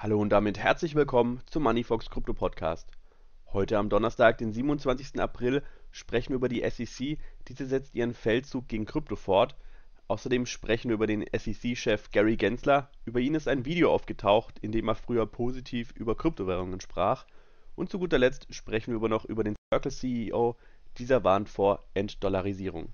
Hallo und damit herzlich willkommen zum Moneyfox Krypto Podcast. Heute am Donnerstag, den 27. April, sprechen wir über die SEC. Diese setzt ihren Feldzug gegen Krypto fort. Außerdem sprechen wir über den SEC-Chef Gary Gensler. Über ihn ist ein Video aufgetaucht, in dem er früher positiv über Kryptowährungen sprach. Und zu guter Letzt sprechen wir über noch über den Circle CEO. Dieser warnt vor Entdollarisierung.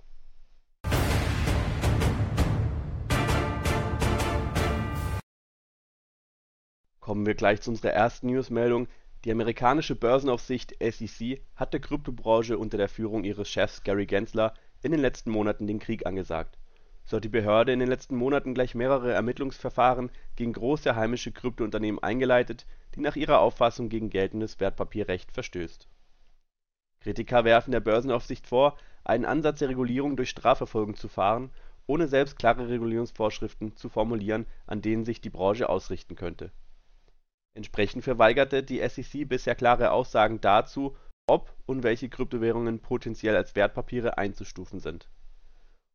Kommen wir gleich zu unserer ersten Newsmeldung. Die amerikanische Börsenaufsicht SEC hat der Kryptobranche unter der Führung ihres Chefs Gary Gensler in den letzten Monaten den Krieg angesagt. So hat die Behörde in den letzten Monaten gleich mehrere Ermittlungsverfahren gegen große heimische Kryptounternehmen eingeleitet, die nach ihrer Auffassung gegen geltendes Wertpapierrecht verstößt. Kritiker werfen der Börsenaufsicht vor, einen Ansatz der Regulierung durch Strafverfolgung zu fahren, ohne selbst klare Regulierungsvorschriften zu formulieren, an denen sich die Branche ausrichten könnte Entsprechend verweigerte die SEC bisher klare Aussagen dazu, ob und welche Kryptowährungen potenziell als Wertpapiere einzustufen sind.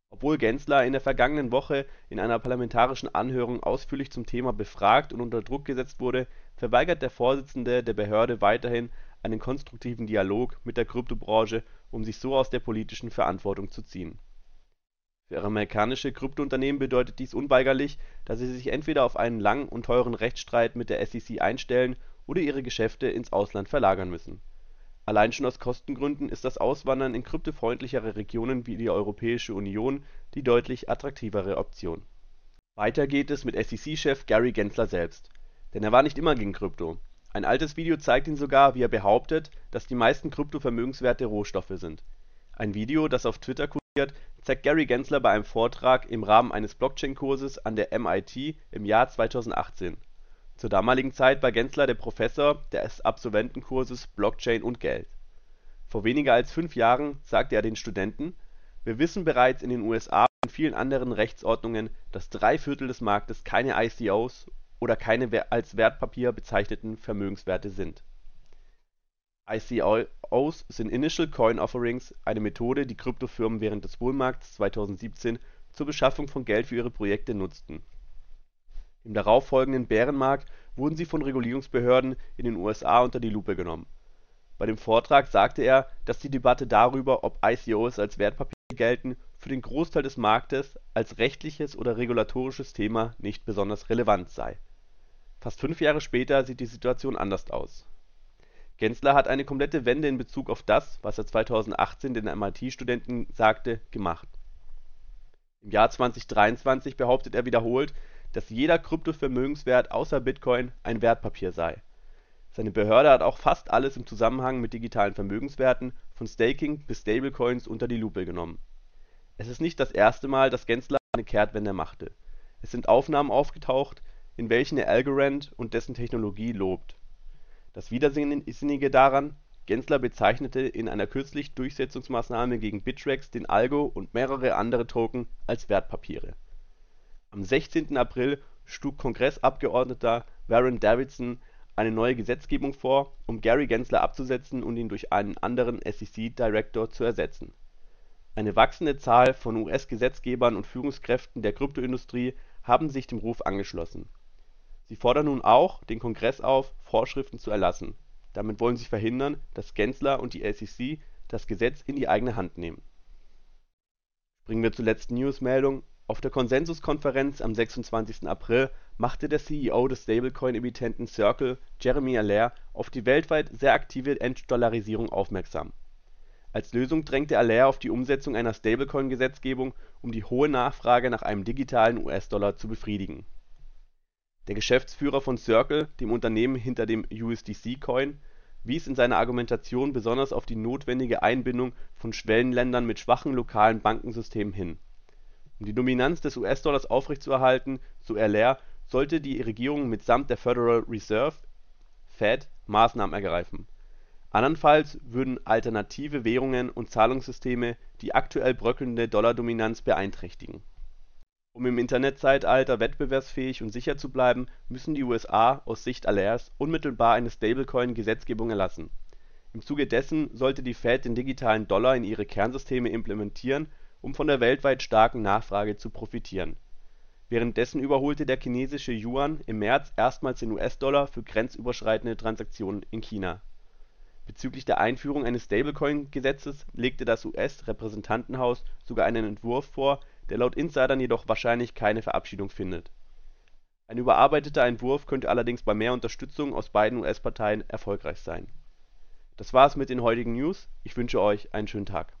Obwohl Gensler in der vergangenen Woche in einer parlamentarischen Anhörung ausführlich zum Thema befragt und unter Druck gesetzt wurde, verweigert der Vorsitzende der Behörde weiterhin einen konstruktiven Dialog mit der Kryptobranche, um sich so aus der politischen Verantwortung zu ziehen für amerikanische Kryptounternehmen bedeutet dies unweigerlich, dass sie sich entweder auf einen langen und teuren Rechtsstreit mit der SEC einstellen oder ihre Geschäfte ins Ausland verlagern müssen. Allein schon aus Kostengründen ist das Auswandern in kryptofreundlichere Regionen wie die Europäische Union die deutlich attraktivere Option. Weiter geht es mit SEC-Chef Gary Gensler selbst. Denn er war nicht immer gegen Krypto. Ein altes Video zeigt ihn sogar, wie er behauptet, dass die meisten Kryptovermögenswerte Rohstoffe sind. Ein Video, das auf Twitter zeigt Gary Gensler bei einem Vortrag im Rahmen eines Blockchain-Kurses an der MIT im Jahr 2018. Zur damaligen Zeit war Gensler der Professor des Absolventenkurses Blockchain und Geld. Vor weniger als fünf Jahren sagte er den Studenten: „ Wir wissen bereits in den USA und vielen anderen Rechtsordnungen, dass drei Viertel des Marktes keine ICOs oder keine als Wertpapier bezeichneten Vermögenswerte sind ICOs sind Initial Coin Offerings, eine Methode, die Kryptofirmen während des Bullmarkts 2017 zur Beschaffung von Geld für ihre Projekte nutzten. Im darauffolgenden Bärenmarkt wurden sie von Regulierungsbehörden in den USA unter die Lupe genommen. Bei dem Vortrag sagte er, dass die Debatte darüber, ob ICOs als Wertpapiere gelten, für den Großteil des Marktes als rechtliches oder regulatorisches Thema nicht besonders relevant sei. Fast fünf Jahre später sieht die Situation anders aus Gensler hat eine komplette Wende in Bezug auf das, was er 2018 den MIT-Studenten sagte, gemacht. Im Jahr 2023 behauptet er wiederholt, dass jeder Kryptovermögenswert außer Bitcoin ein Wertpapier sei. Seine Behörde hat auch fast alles im Zusammenhang mit digitalen Vermögenswerten, von Staking bis Stablecoins, unter die Lupe genommen. Es ist nicht das erste Mal, dass Gensler eine Kehrtwende machte. Es sind Aufnahmen aufgetaucht, in welchen er Algorand und dessen Technologie lobt das Widersinnige daran: Gensler bezeichnete in einer kürzlichen Durchsetzungsmaßnahme gegen Bittrex den Algo und mehrere andere Token als Wertpapiere. Am 16. April schlug Kongressabgeordneter Warren Davidson eine neue Gesetzgebung vor, um Gary Gensler abzusetzen und ihn durch einen anderen SEC-Director zu ersetzen. Eine wachsende Zahl von US-Gesetzgebern und Führungskräften der Kryptoindustrie haben sich dem Ruf angeschlossen Sie fordern nun auch den Kongress auf, Vorschriften zu erlassen. Damit wollen sie verhindern, dass Gensler und die SEC das Gesetz in die eigene Hand nehmen. Springen wir zur letzten Newsmeldung. Auf der Konsensuskonferenz am 26. April machte der CEO des Stablecoin-Emittenten Circle, Jeremy Allaire, auf die weltweit sehr aktive Entdollarisierung aufmerksam. Als Lösung drängte Allaire auf die Umsetzung einer Stablecoin-Gesetzgebung, um die hohe Nachfrage nach einem digitalen US-Dollar zu befriedigen der Geschäftsführer von Circle, dem Unternehmen hinter dem USDC-Coin, wies in seiner Argumentation besonders auf die notwendige Einbindung von Schwellenländern mit schwachen lokalen Bankensystemen hin. Um die Dominanz des US-Dollars aufrechtzuerhalten, so Allaire, sollte die Regierung mitsamt der Federal Reserve (Fed) Maßnahmen ergreifen. Andernfalls würden alternative Währungen und Zahlungssysteme die aktuell bröckelnde Dollardominanz beeinträchtigen um im Internetzeitalter wettbewerbsfähig und sicher zu bleiben, müssen die USA aus Sicht Allairs unmittelbar eine Stablecoin-Gesetzgebung erlassen. Im Zuge dessen sollte die Fed den digitalen Dollar in ihre Kernsysteme implementieren, um von der weltweit starken Nachfrage zu profitieren. Währenddessen überholte der chinesische Yuan im März erstmals den US-Dollar für grenzüberschreitende Transaktionen in China. Bezüglich der Einführung eines Stablecoin-Gesetzes legte das US-Repräsentantenhaus sogar einen Entwurf vor, der laut Insidern jedoch wahrscheinlich keine Verabschiedung findet. Ein überarbeiteter Entwurf könnte allerdings bei mehr Unterstützung aus beiden US-Parteien erfolgreich sein. Das war's mit den heutigen News, ich wünsche euch einen schönen Tag